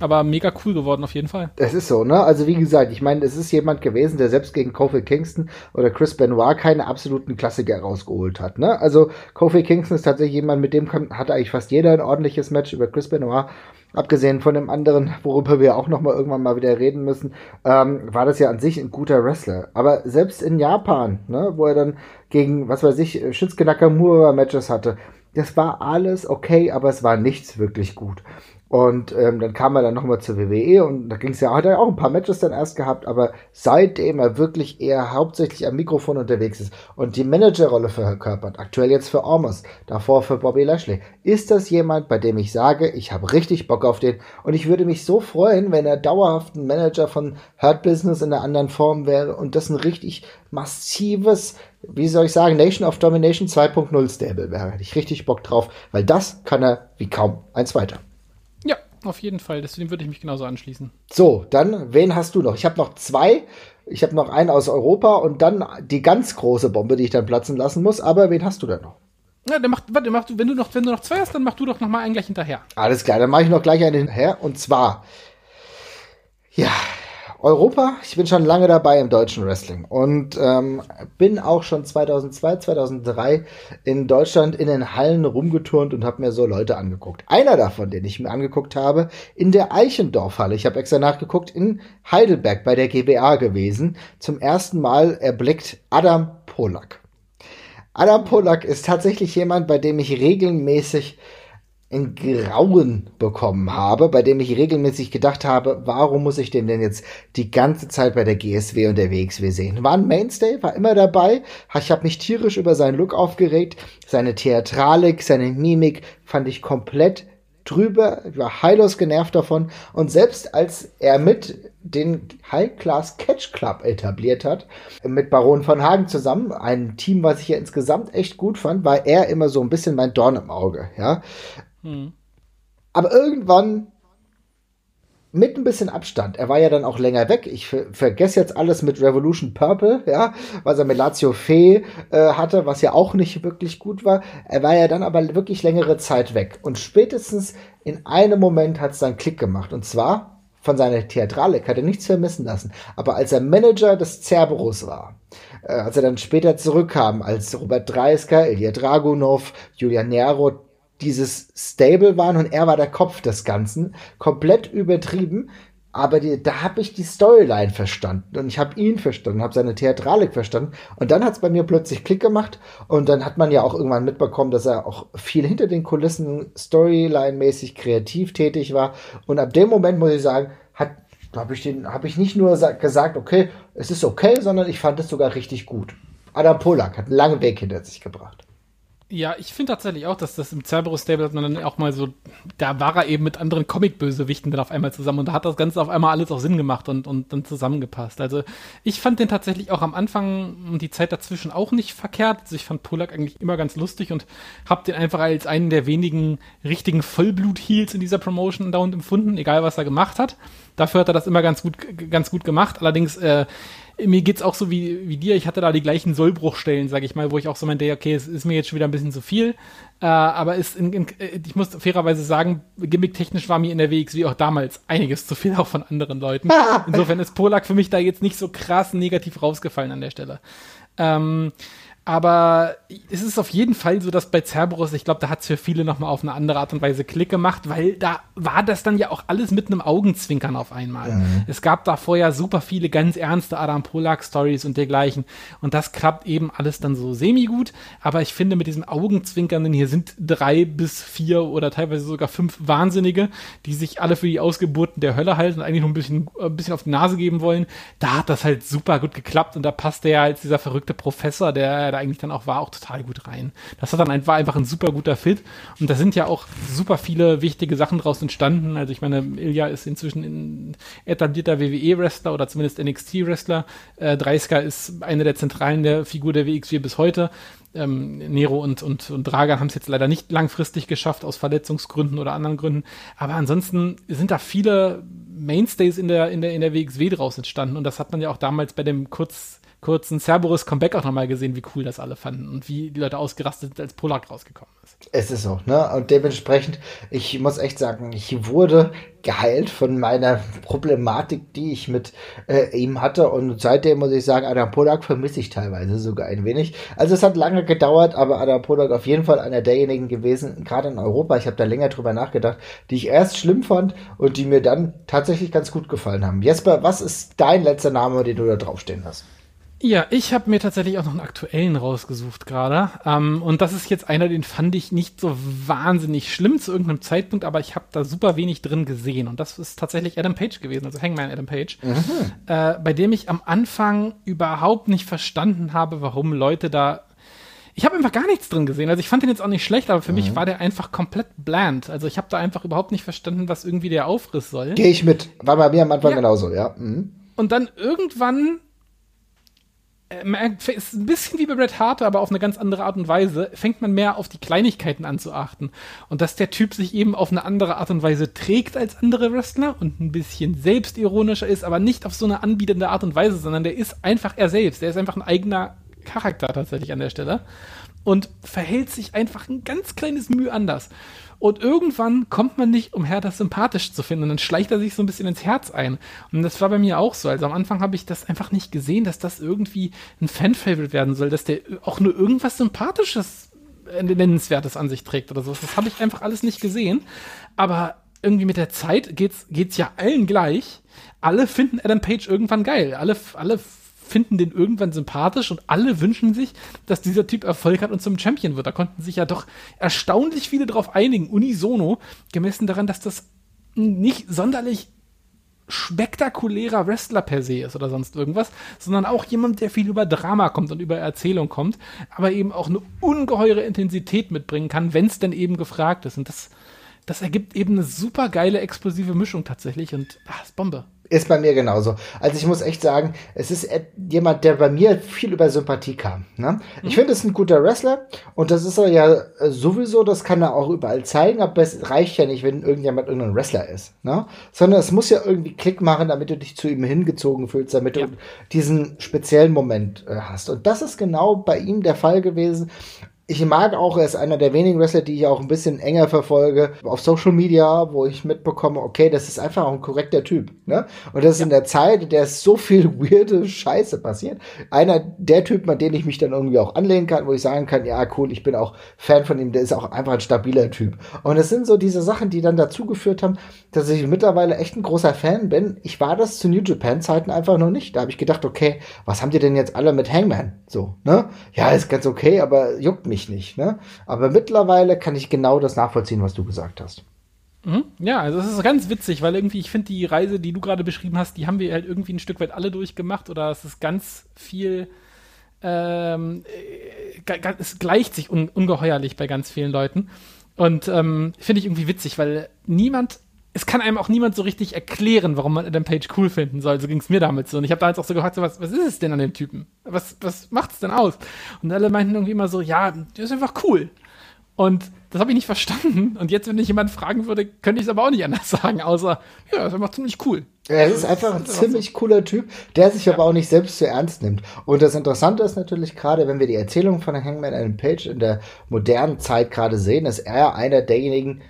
aber mega cool geworden auf jeden Fall. Es ist so, ne? Also wie gesagt, ich meine, es ist jemand gewesen, der selbst gegen Kofi Kingston oder Chris Benoit keine absoluten Klassiker rausgeholt hat, ne? Also Kofi Kingston ist tatsächlich jemand, mit dem kann, hat eigentlich fast jeder ein ordentliches Match über Chris Benoit. Abgesehen von dem anderen, worüber wir auch noch mal irgendwann mal wieder reden müssen, ähm, war das ja an sich ein guter Wrestler. Aber selbst in Japan, ne, wo er dann gegen, was weiß ich, Shinsuke Nakamura Matches hatte, das war alles okay, aber es war nichts wirklich gut. Und ähm, dann kam er dann nochmal zur WWE und da ging es ja, hat er auch ein paar Matches dann erst gehabt, aber seitdem er wirklich eher hauptsächlich am Mikrofon unterwegs ist und die Managerrolle verkörpert, aktuell jetzt für Ormos, davor für Bobby Lashley, ist das jemand, bei dem ich sage, ich habe richtig Bock auf den und ich würde mich so freuen, wenn er dauerhaft ein Manager von Hurt Business in einer anderen Form wäre und das ein richtig massives, wie soll ich sagen, Nation of Domination 2.0 Stable wäre. Hätte ich richtig Bock drauf, weil das kann er wie kaum eins weiter. Auf jeden Fall. Deswegen würde ich mich genauso anschließen. So, dann, wen hast du noch? Ich habe noch zwei. Ich habe noch einen aus Europa und dann die ganz große Bombe, die ich dann platzen lassen muss. Aber wen hast du denn noch? Ja, dann mach, warte, mach wenn du noch, wenn du noch zwei hast, dann mach du doch noch mal einen gleich hinterher. Alles klar, dann mache ich noch gleich einen her. Und zwar, ja, Europa. Ich bin schon lange dabei im deutschen Wrestling und ähm, bin auch schon 2002, 2003 in Deutschland in den Hallen rumgeturnt und habe mir so Leute angeguckt. Einer davon, den ich mir angeguckt habe, in der Eichendorfhalle. Ich habe extra nachgeguckt, in Heidelberg bei der GBA gewesen. Zum ersten Mal erblickt Adam Polak. Adam Polak ist tatsächlich jemand, bei dem ich regelmäßig ein Grauen bekommen habe, bei dem ich regelmäßig gedacht habe, warum muss ich den denn jetzt die ganze Zeit bei der GSW und der WXW sehen? War ein Mainstay, war immer dabei. Ich habe mich tierisch über seinen Look aufgeregt, seine Theatralik, seine Mimik fand ich komplett drüber, ich war heillos genervt davon. Und selbst als er mit den High Class Catch Club etabliert hat, mit Baron von Hagen zusammen, ein Team, was ich ja insgesamt echt gut fand, war er immer so ein bisschen mein Dorn im Auge, ja. Hm. Aber irgendwann mit ein bisschen Abstand. Er war ja dann auch länger weg. Ich ver vergesse jetzt alles mit Revolution Purple, ja, was er mit Lazio Fee äh, hatte, was ja auch nicht wirklich gut war. Er war ja dann aber wirklich längere Zeit weg. Und spätestens in einem Moment hat es dann Klick gemacht. Und zwar von seiner Theatralik hat er nichts vermissen lassen. Aber als er Manager des Cerberus war, äh, als er dann später zurückkam, als Robert Dreisker, Ilya Dragunov, Julian Nero dieses Stable waren und er war der Kopf des Ganzen. Komplett übertrieben. Aber die, da habe ich die Storyline verstanden und ich habe ihn verstanden, habe seine Theatralik verstanden und dann hat es bei mir plötzlich Klick gemacht und dann hat man ja auch irgendwann mitbekommen, dass er auch viel hinter den Kulissen Storyline-mäßig kreativ tätig war und ab dem Moment muss ich sagen, hat habe ich den habe ich nicht nur gesagt, okay, es ist okay, sondern ich fand es sogar richtig gut. Adam Polak hat einen langen Weg hinter sich gebracht. Ja, ich finde tatsächlich auch, dass das im Cerberus-Stable hat man dann auch mal so, da war er eben mit anderen Comic-Bösewichten dann auf einmal zusammen und da hat das Ganze auf einmal alles auch Sinn gemacht und, und dann zusammengepasst. Also ich fand den tatsächlich auch am Anfang und die Zeit dazwischen auch nicht verkehrt. Also ich fand Polak eigentlich immer ganz lustig und habe den einfach als einen der wenigen richtigen Vollblut-Heals in dieser Promotion da und empfunden, egal was er gemacht hat. Dafür hat er das immer ganz gut, ganz gut gemacht. Allerdings, äh, mir geht's auch so wie, wie dir. Ich hatte da die gleichen Sollbruchstellen, sag ich mal, wo ich auch so meinte, okay, es ist mir jetzt schon wieder ein bisschen zu viel. Äh, aber ist in, in, äh, ich muss fairerweise sagen, gimmicktechnisch war mir in der WXW auch damals einiges zu viel, auch von anderen Leuten. Insofern ist Polak für mich da jetzt nicht so krass negativ rausgefallen an der Stelle. Ähm, aber es ist auf jeden Fall so, dass bei Cerberus, ich glaube, da hat es für viele nochmal auf eine andere Art und Weise Klick gemacht, weil da war das dann ja auch alles mit einem Augenzwinkern auf einmal. Mhm. Es gab da vorher super viele ganz ernste Adam Polak-Stories und dergleichen. Und das klappt eben alles dann so semi-gut. Aber ich finde, mit diesem Augenzwinkern, hier sind drei bis vier oder teilweise sogar fünf Wahnsinnige, die sich alle für die Ausgeburten der Hölle halten und eigentlich noch ein bisschen, ein bisschen auf die Nase geben wollen. Da hat das halt super gut geklappt und da passt der ja als dieser verrückte Professor, der da eigentlich dann auch war, auch total gut rein. Das hat dann ein, war einfach ein super guter Fit. Und da sind ja auch super viele wichtige Sachen draus entstanden. Also ich meine, Ilya ist inzwischen ein etablierter WWE-Wrestler oder zumindest NXT-Wrestler. Äh, Dreisker ist eine der zentralen der Figur der WXW bis heute. Ähm, Nero und, und, und Dragan haben es jetzt leider nicht langfristig geschafft, aus Verletzungsgründen oder anderen Gründen. Aber ansonsten sind da viele Mainstays in der, in der, in der WXW draus entstanden. Und das hat man ja auch damals bei dem kurz kurzen Cerberus Comeback auch nochmal gesehen, wie cool das alle fanden und wie die Leute ausgerastet sind, als Polak rausgekommen ist. Es ist so, ne? Und dementsprechend, ich muss echt sagen, ich wurde geheilt von meiner Problematik, die ich mit äh, ihm hatte. Und seitdem muss ich sagen, Adam Polak vermisse ich teilweise sogar ein wenig. Also es hat lange gedauert, aber Adam Polak auf jeden Fall einer derjenigen gewesen, gerade in Europa, ich habe da länger drüber nachgedacht, die ich erst schlimm fand und die mir dann tatsächlich ganz gut gefallen haben. Jesper, was ist dein letzter Name, den du da draufstehen hast? Ja, ich habe mir tatsächlich auch noch einen aktuellen rausgesucht gerade. Ähm, und das ist jetzt einer, den fand ich nicht so wahnsinnig schlimm zu irgendeinem Zeitpunkt, aber ich habe da super wenig drin gesehen. Und das ist tatsächlich Adam Page gewesen, also Hangman Adam Page, mhm. äh, bei dem ich am Anfang überhaupt nicht verstanden habe, warum Leute da ich habe einfach gar nichts drin gesehen. Also ich fand den jetzt auch nicht schlecht, aber für mhm. mich war der einfach komplett bland. Also ich habe da einfach überhaupt nicht verstanden, was irgendwie der Aufriss soll. Gehe ich mit. War bei mir am Anfang ja. genauso, ja. Mhm. Und dann irgendwann äh, ist ein bisschen wie bei Bret Hart, aber auf eine ganz andere Art und Weise, fängt man mehr auf die Kleinigkeiten an zu achten. Und dass der Typ sich eben auf eine andere Art und Weise trägt als andere Wrestler und ein bisschen selbstironischer ist, aber nicht auf so eine anbietende Art und Weise, sondern der ist einfach er selbst. Der ist einfach ein eigener Charakter tatsächlich an der Stelle und verhält sich einfach ein ganz kleines Mühe anders. Und irgendwann kommt man nicht umher, das sympathisch zu finden. Und dann schleicht er sich so ein bisschen ins Herz ein. Und das war bei mir auch so. Also am Anfang habe ich das einfach nicht gesehen, dass das irgendwie ein Fan-Favorite werden soll, dass der auch nur irgendwas Sympathisches, äh, Nennenswertes an sich trägt oder so. Das habe ich einfach alles nicht gesehen. Aber irgendwie mit der Zeit geht's, geht's ja allen gleich. Alle finden Adam Page irgendwann geil. Alle, alle finden den irgendwann sympathisch und alle wünschen sich, dass dieser Typ Erfolg hat und zum Champion wird. Da konnten sich ja doch erstaunlich viele darauf einigen, unisono, gemessen daran, dass das nicht sonderlich spektakulärer Wrestler per se ist oder sonst irgendwas, sondern auch jemand, der viel über Drama kommt und über Erzählung kommt, aber eben auch eine ungeheure Intensität mitbringen kann, wenn es denn eben gefragt ist. Und das, das ergibt eben eine super geile, explosive Mischung tatsächlich und ach, ist Bombe. Ist bei mir genauso. Also ich muss echt sagen, es ist jemand, der bei mir viel über Sympathie kam. Ne? Ich mhm. finde, es ist ein guter Wrestler und das ist er ja äh, sowieso, das kann er auch überall zeigen, aber es reicht ja nicht, wenn irgendjemand irgendein Wrestler ist. Ne? Sondern es muss ja irgendwie Klick machen, damit du dich zu ihm hingezogen fühlst, damit ja. du diesen speziellen Moment äh, hast. Und das ist genau bei ihm der Fall gewesen ich mag auch, er ist einer der wenigen Wrestler, die ich auch ein bisschen enger verfolge auf Social Media, wo ich mitbekomme, okay, das ist einfach auch ein korrekter Typ. Ne? Und das ist ja. in der Zeit, in der so viel weirde Scheiße passiert. Einer der Typen, an den ich mich dann irgendwie auch anlehnen kann, wo ich sagen kann, ja, cool, ich bin auch Fan von ihm, der ist auch einfach ein stabiler Typ. Und es sind so diese Sachen, die dann dazu geführt haben, dass ich mittlerweile echt ein großer Fan bin. Ich war das zu New Japan Zeiten einfach noch nicht. Da habe ich gedacht, okay, was haben die denn jetzt alle mit Hangman? So, ne? Ja, ist ganz okay, aber juckt mich mich nicht. Ne? Aber mittlerweile kann ich genau das nachvollziehen, was du gesagt hast. Mhm. Ja, also es ist ganz witzig, weil irgendwie, ich finde, die Reise, die du gerade beschrieben hast, die haben wir halt irgendwie ein Stück weit alle durchgemacht oder es ist ganz viel, ähm, äh, es gleicht sich un ungeheuerlich bei ganz vielen Leuten. Und ähm, finde ich irgendwie witzig, weil niemand es kann einem auch niemand so richtig erklären, warum man Adam Page cool finden soll. So ging es mir damit so. Und ich habe da jetzt auch so gefragt, so, was, was ist es denn an dem Typen? Was, was macht's denn aus? Und alle meinten irgendwie immer so, ja, der ist einfach cool. Und das habe ich nicht verstanden. Und jetzt, wenn ich jemanden fragen würde, könnte ich es aber auch nicht anders sagen, außer, ja, er ist einfach ziemlich cool. Er ist einfach ein ziemlich cooler Typ, der sich ja. aber auch nicht selbst zu ernst nimmt. Und das Interessante ist natürlich gerade, wenn wir die Erzählung von Hangman Adam Page in der modernen Zeit gerade sehen, ist er einer derjenigen,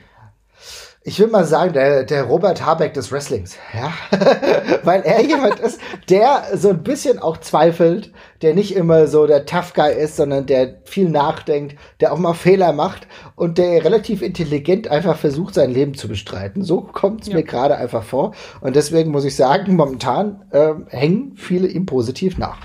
ich will mal sagen, der, der Robert Habeck des Wrestlings, ja, weil er jemand ist, der so ein bisschen auch zweifelt, der nicht immer so der Tough Guy ist, sondern der viel nachdenkt, der auch mal Fehler macht und der relativ intelligent einfach versucht, sein Leben zu bestreiten. So kommt es ja. mir gerade einfach vor und deswegen muss ich sagen, momentan äh, hängen viele ihm positiv nach.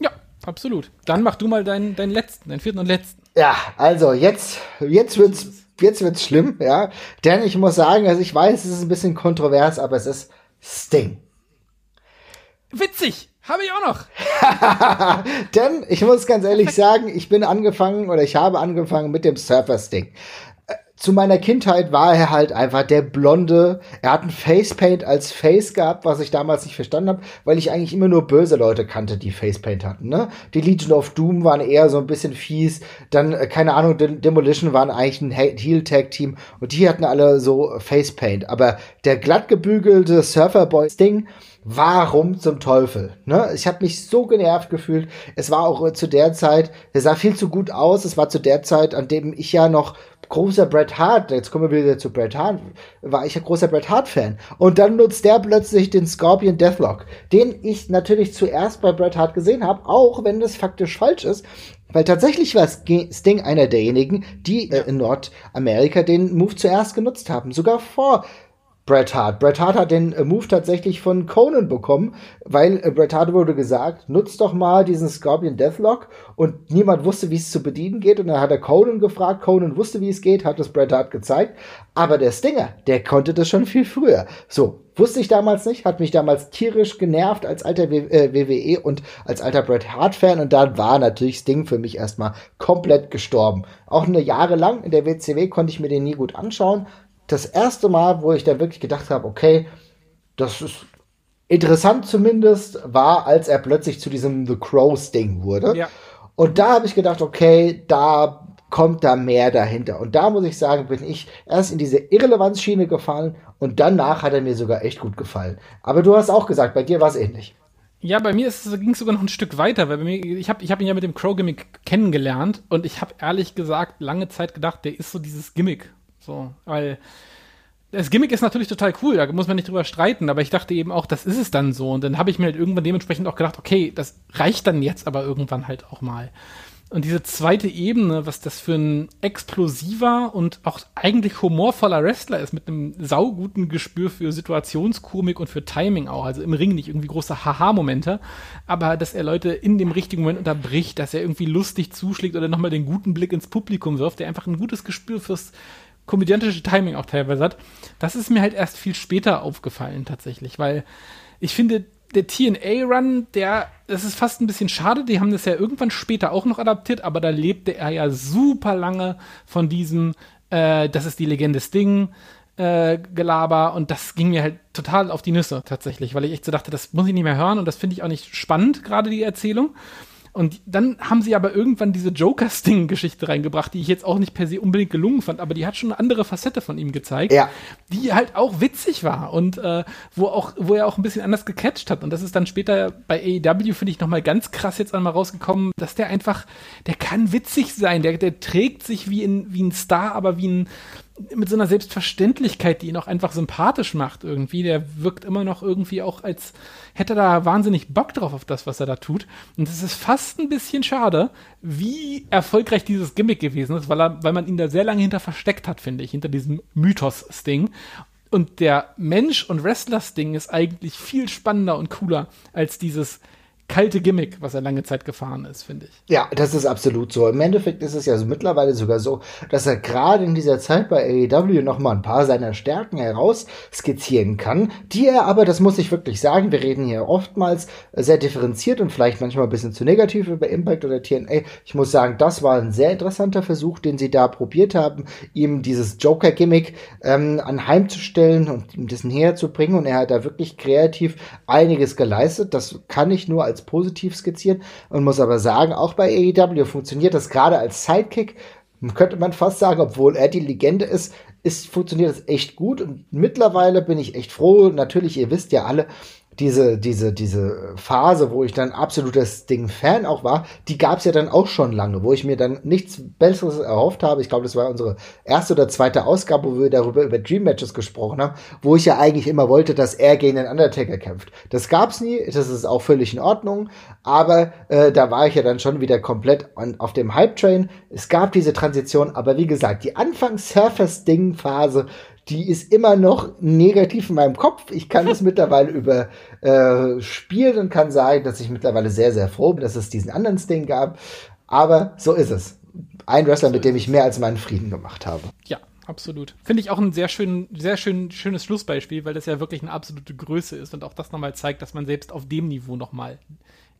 Ja, absolut. Dann mach du mal deinen, deinen letzten, deinen vierten und letzten. Ja, also jetzt, jetzt wird's jetzt wird's schlimm, ja. Denn ich muss sagen, also ich weiß, es ist ein bisschen kontrovers, aber es ist Sting. Witzig! Habe ich auch noch. Denn ich muss ganz ehrlich sagen, ich bin angefangen oder ich habe angefangen mit dem Surfer Sting zu meiner Kindheit war er halt einfach der Blonde. Er hat ein Facepaint als Face gehabt, was ich damals nicht verstanden habe, weil ich eigentlich immer nur böse Leute kannte, die Facepaint hatten. Ne? Die Legion of Doom waren eher so ein bisschen fies. Dann, äh, keine Ahnung, Demolition waren eigentlich ein Heel-Tag-Team und die hatten alle so Facepaint. Aber der glatt gebügelte Surferboy-Ding, warum zum Teufel? Ne? Ich habe mich so genervt gefühlt. Es war auch zu der Zeit, er sah viel zu gut aus. Es war zu der Zeit, an dem ich ja noch großer Bret Hart, jetzt kommen wir wieder zu Bret Hart, war ich ein großer Bret Hart Fan. Und dann nutzt der plötzlich den Scorpion Deathlock, den ich natürlich zuerst bei Bret Hart gesehen habe, auch wenn das faktisch falsch ist. Weil tatsächlich war Sting einer derjenigen, die äh, in Nordamerika den Move zuerst genutzt haben. Sogar vor Bret Hart. Bret Hart hat den äh, Move tatsächlich von Conan bekommen, weil äh, Bret Hart wurde gesagt, nutzt doch mal diesen Scorpion Deathlock und niemand wusste, wie es zu bedienen geht und dann hat er Conan gefragt, Conan wusste, wie es geht, hat es Bret Hart gezeigt, aber der Stinger, der konnte das schon viel früher. So, wusste ich damals nicht, hat mich damals tierisch genervt als alter w äh, WWE und als alter Bret Hart Fan und dann war natürlich Sting für mich erstmal komplett gestorben. Auch eine Jahre lang in der WCW konnte ich mir den nie gut anschauen, das erste Mal, wo ich da wirklich gedacht habe, okay, das ist interessant zumindest, war, als er plötzlich zu diesem The Crows-Ding wurde. Ja. Und da habe ich gedacht, okay, da kommt da mehr dahinter. Und da muss ich sagen, bin ich erst in diese Irrelevanzschiene gefallen und danach hat er mir sogar echt gut gefallen. Aber du hast auch gesagt, bei dir war es ähnlich. Ja, bei mir ging es sogar noch ein Stück weiter, weil bei mir, ich habe ich hab ihn ja mit dem Crow-Gimmick kennengelernt und ich habe ehrlich gesagt lange Zeit gedacht, der ist so dieses Gimmick. So, weil das Gimmick ist natürlich total cool, da muss man nicht drüber streiten, aber ich dachte eben auch, das ist es dann so. Und dann habe ich mir halt irgendwann dementsprechend auch gedacht, okay, das reicht dann jetzt aber irgendwann halt auch mal. Und diese zweite Ebene, was das für ein explosiver und auch eigentlich humorvoller Wrestler ist, mit einem sauguten Gespür für Situationskomik und für Timing auch. Also im Ring nicht irgendwie große Haha-Momente, aber dass er Leute in dem richtigen Moment unterbricht, dass er irgendwie lustig zuschlägt oder nochmal den guten Blick ins Publikum wirft, der einfach ein gutes Gespür fürs komödiantische Timing auch teilweise hat. Das ist mir halt erst viel später aufgefallen tatsächlich, weil ich finde, der TNA-Run, der, das ist fast ein bisschen schade, die haben das ja irgendwann später auch noch adaptiert, aber da lebte er ja super lange von diesem, äh, das ist die Legende Sting, äh, Gelaber und das ging mir halt total auf die Nüsse tatsächlich, weil ich echt so dachte, das muss ich nicht mehr hören und das finde ich auch nicht spannend, gerade die Erzählung. Und dann haben sie aber irgendwann diese Joker-Sting-Geschichte reingebracht, die ich jetzt auch nicht per se unbedingt gelungen fand, aber die hat schon eine andere Facette von ihm gezeigt, ja. die halt auch witzig war und äh, wo auch, wo er auch ein bisschen anders gecatcht hat. Und das ist dann später bei AEW, finde ich, nochmal ganz krass jetzt einmal rausgekommen, dass der einfach, der kann witzig sein, der, der trägt sich wie, in, wie ein Star, aber wie ein, mit so einer Selbstverständlichkeit, die ihn auch einfach sympathisch macht irgendwie. Der wirkt immer noch irgendwie auch als hätte da wahnsinnig Bock drauf auf das, was er da tut. Und es ist fast ein bisschen schade, wie erfolgreich dieses Gimmick gewesen ist, weil, er, weil man ihn da sehr lange hinter versteckt hat, finde ich, hinter diesem Mythos-Sting. Und der Mensch- und Wrestler-Sting ist eigentlich viel spannender und cooler als dieses kalte Gimmick, was er lange Zeit gefahren ist, finde ich. Ja, das ist absolut so. Im Endeffekt ist es ja so mittlerweile sogar so, dass er gerade in dieser Zeit bei AEW noch mal ein paar seiner Stärken heraus skizzieren kann, die er aber, das muss ich wirklich sagen, wir reden hier oftmals sehr differenziert und vielleicht manchmal ein bisschen zu negativ über Impact oder TNA. Ich muss sagen, das war ein sehr interessanter Versuch, den sie da probiert haben, ihm dieses Joker-Gimmick ähm, anheimzustellen und ihm das näher zu bringen und er hat da wirklich kreativ einiges geleistet. Das kann ich nur als als positiv skizzieren und muss aber sagen, auch bei AEW funktioniert das gerade als Sidekick, könnte man fast sagen, obwohl er die Legende ist, ist funktioniert das echt gut und mittlerweile bin ich echt froh. Natürlich, ihr wisst ja alle, diese, diese, diese Phase, wo ich dann absoluter Sting-Fan auch war, die gab es ja dann auch schon lange, wo ich mir dann nichts Besseres erhofft habe. Ich glaube, das war unsere erste oder zweite Ausgabe, wo wir darüber über Dream Matches gesprochen haben, wo ich ja eigentlich immer wollte, dass er gegen den Undertaker kämpft. Das gab's nie, das ist auch völlig in Ordnung, aber äh, da war ich ja dann schon wieder komplett on, auf dem Hype-Train. Es gab diese Transition, aber wie gesagt, die Anfangs-Surfer-Sting-Phase, die ist immer noch negativ in meinem Kopf. Ich kann das mittlerweile über äh, und kann sagen, dass ich mittlerweile sehr, sehr froh bin, dass es diesen anderen Sting gab. Aber so ist es. Ein Wrestler, mit dem ich mehr als meinen Frieden gemacht habe. Ja, absolut. Finde ich auch ein sehr schön, sehr schön, schönes Schlussbeispiel, weil das ja wirklich eine absolute Größe ist und auch das nochmal zeigt, dass man selbst auf dem Niveau nochmal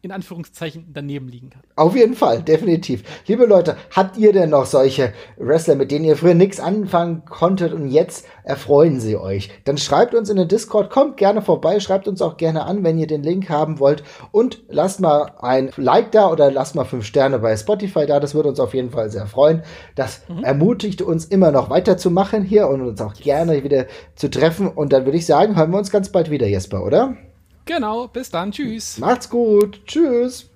in Anführungszeichen daneben liegen kann. Auf jeden Fall, definitiv. Liebe Leute, habt ihr denn noch solche Wrestler, mit denen ihr früher nichts anfangen konntet und jetzt erfreuen sie euch? Dann schreibt uns in den Discord, kommt gerne vorbei, schreibt uns auch gerne an, wenn ihr den Link haben wollt und lasst mal ein Like da oder lasst mal fünf Sterne bei Spotify da, das würde uns auf jeden Fall sehr freuen. Das mhm. ermutigt uns immer noch weiterzumachen hier und uns auch gerne wieder zu treffen und dann würde ich sagen, hören wir uns ganz bald wieder, Jesper, oder? Genau, bis dann. Tschüss. Macht's gut. Tschüss.